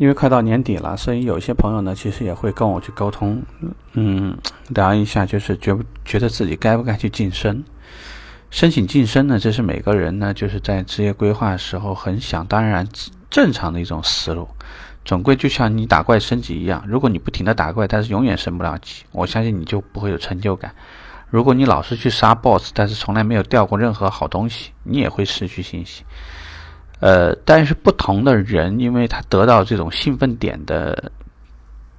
因为快到年底了，所以有些朋友呢，其实也会跟我去沟通，嗯，聊一下，就是觉不觉得自己该不该去晋升？申请晋升呢，这是每个人呢，就是在职业规划的时候很想当然正常的一种思路。总归就像你打怪升级一样，如果你不停的打怪，但是永远升不了级，我相信你就不会有成就感。如果你老是去杀 BOSS，但是从来没有掉过任何好东西，你也会失去信心。呃，但是不同的人，因为他得到这种兴奋点的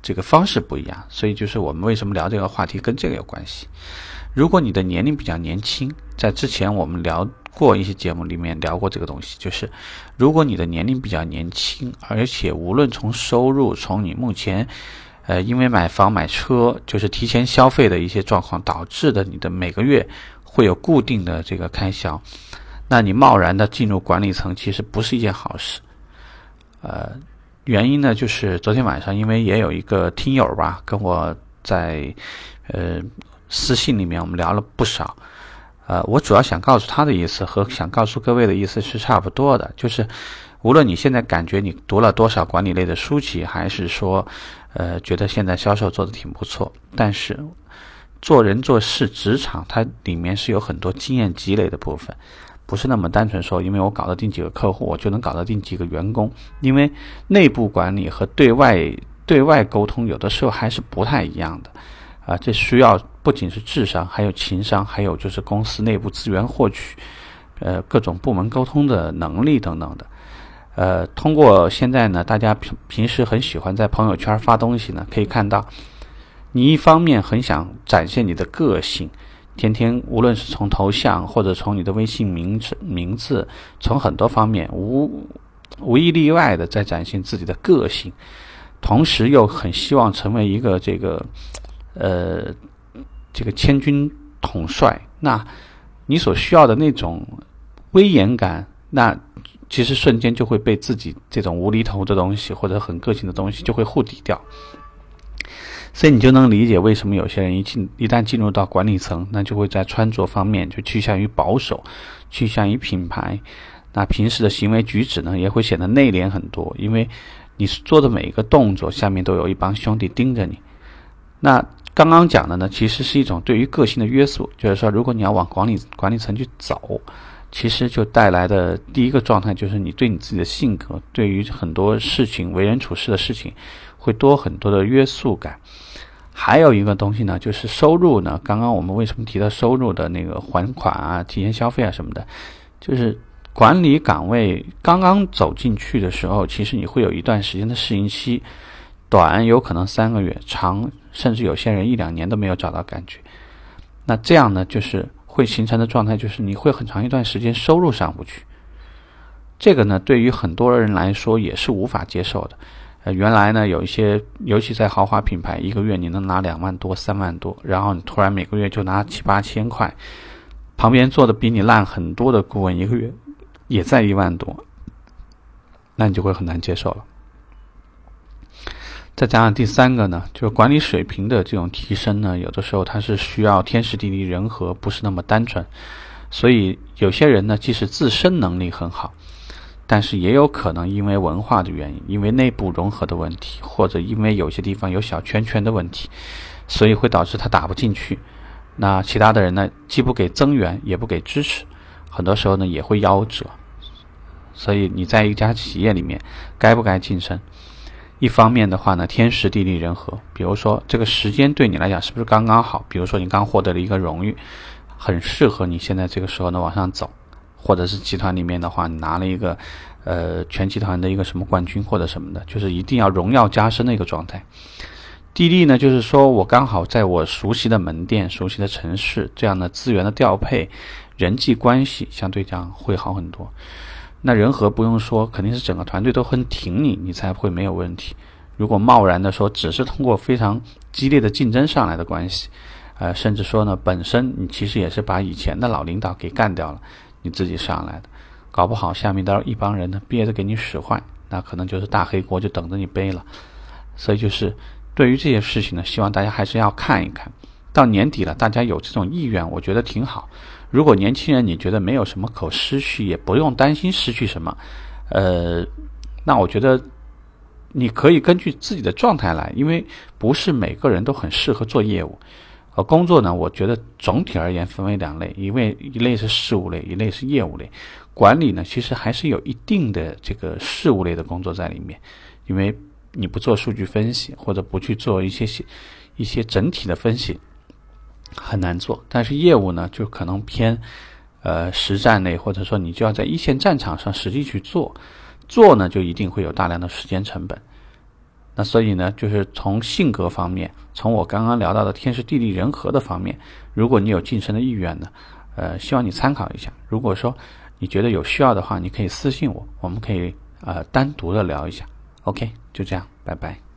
这个方式不一样，所以就是我们为什么聊这个话题跟这个有关系。如果你的年龄比较年轻，在之前我们聊过一些节目里面聊过这个东西，就是如果你的年龄比较年轻，而且无论从收入，从你目前呃因为买房买车就是提前消费的一些状况导致的，你的每个月会有固定的这个开销。那你贸然的进入管理层，其实不是一件好事。呃，原因呢，就是昨天晚上，因为也有一个听友吧，跟我在呃私信里面，我们聊了不少。呃，我主要想告诉他的意思和想告诉各位的意思是差不多的，就是无论你现在感觉你读了多少管理类的书籍，还是说呃觉得现在销售做的挺不错，但是做人做事职场它里面是有很多经验积累的部分。不是那么单纯说，因为我搞得定几个客户，我就能搞得定几个员工。因为内部管理和对外对外沟通，有的时候还是不太一样的。啊，这需要不仅是智商，还有情商，还有就是公司内部资源获取，呃，各种部门沟通的能力等等的。呃，通过现在呢，大家平平时很喜欢在朋友圈发东西呢，可以看到，你一方面很想展现你的个性。天天无论是从头像或者从你的微信名字名字，从很多方面无无一例外的在展现自己的个性，同时又很希望成为一个这个呃这个千军统帅。那你所需要的那种威严感，那其实瞬间就会被自己这种无厘头的东西或者很个性的东西就会护底掉。所以你就能理解为什么有些人一进一旦进入到管理层，那就会在穿着方面就趋向于保守，趋向于品牌。那平时的行为举止呢，也会显得内敛很多，因为你做的每一个动作下面都有一帮兄弟盯着你。那刚刚讲的呢，其实是一种对于个性的约束，就是说，如果你要往管理管理层去走，其实就带来的第一个状态就是你对你自己的性格，对于很多事情为人处事的事情。会多很多的约束感，还有一个东西呢，就是收入呢。刚刚我们为什么提到收入的那个还款啊、提前消费啊什么的，就是管理岗位刚刚走进去的时候，其实你会有一段时间的适应期，短有可能三个月，长甚至有些人一两年都没有找到感觉。那这样呢，就是会形成的状态，就是你会很长一段时间收入上不去。这个呢，对于很多人来说也是无法接受的。呃，原来呢，有一些，尤其在豪华品牌，一个月你能拿两万多、三万多，然后你突然每个月就拿七八千块，旁边做的比你烂很多的顾问，一个月也在一万多，那你就会很难接受了。再加上第三个呢，就是管理水平的这种提升呢，有的时候它是需要天时地利人和，不是那么单纯，所以有些人呢，即使自身能力很好。但是也有可能因为文化的原因，因为内部融合的问题，或者因为有些地方有小圈圈的问题，所以会导致他打不进去。那其他的人呢，既不给增援，也不给支持，很多时候呢也会夭折。所以你在一家企业里面，该不该晋升？一方面的话呢，天时地利人和，比如说这个时间对你来讲是不是刚刚好？比如说你刚获得了一个荣誉，很适合你现在这个时候呢往上走。或者是集团里面的话，你拿了一个，呃，全集团的一个什么冠军或者什么的，就是一定要荣耀加身的一个状态。地利呢，就是说我刚好在我熟悉的门店、熟悉的城市，这样的资源的调配、人际关系相对讲会好很多。那人和不用说，肯定是整个团队都很挺你，你才会没有问题。如果贸然的说，只是通过非常激烈的竞争上来的关系，呃，甚至说呢，本身你其实也是把以前的老领导给干掉了。你自己上来的，搞不好下面到一帮人呢憋着给你使坏，那可能就是大黑锅就等着你背了。所以就是对于这些事情呢，希望大家还是要看一看。到年底了，大家有这种意愿，我觉得挺好。如果年轻人你觉得没有什么可失去，也不用担心失去什么，呃，那我觉得你可以根据自己的状态来，因为不是每个人都很适合做业务。呃，工作呢，我觉得总体而言分为两类，一位一类是事务类，一类是业务类。管理呢，其实还是有一定的这个事务类的工作在里面，因为你不做数据分析或者不去做一些一些整体的分析，很难做。但是业务呢，就可能偏呃实战类，或者说你就要在一线战场上实际去做，做呢就一定会有大量的时间成本。那所以呢，就是从性格方面，从我刚刚聊到的天时地利人和的方面，如果你有晋升的意愿呢，呃，希望你参考一下。如果说你觉得有需要的话，你可以私信我，我们可以呃单独的聊一下。OK，就这样，拜拜。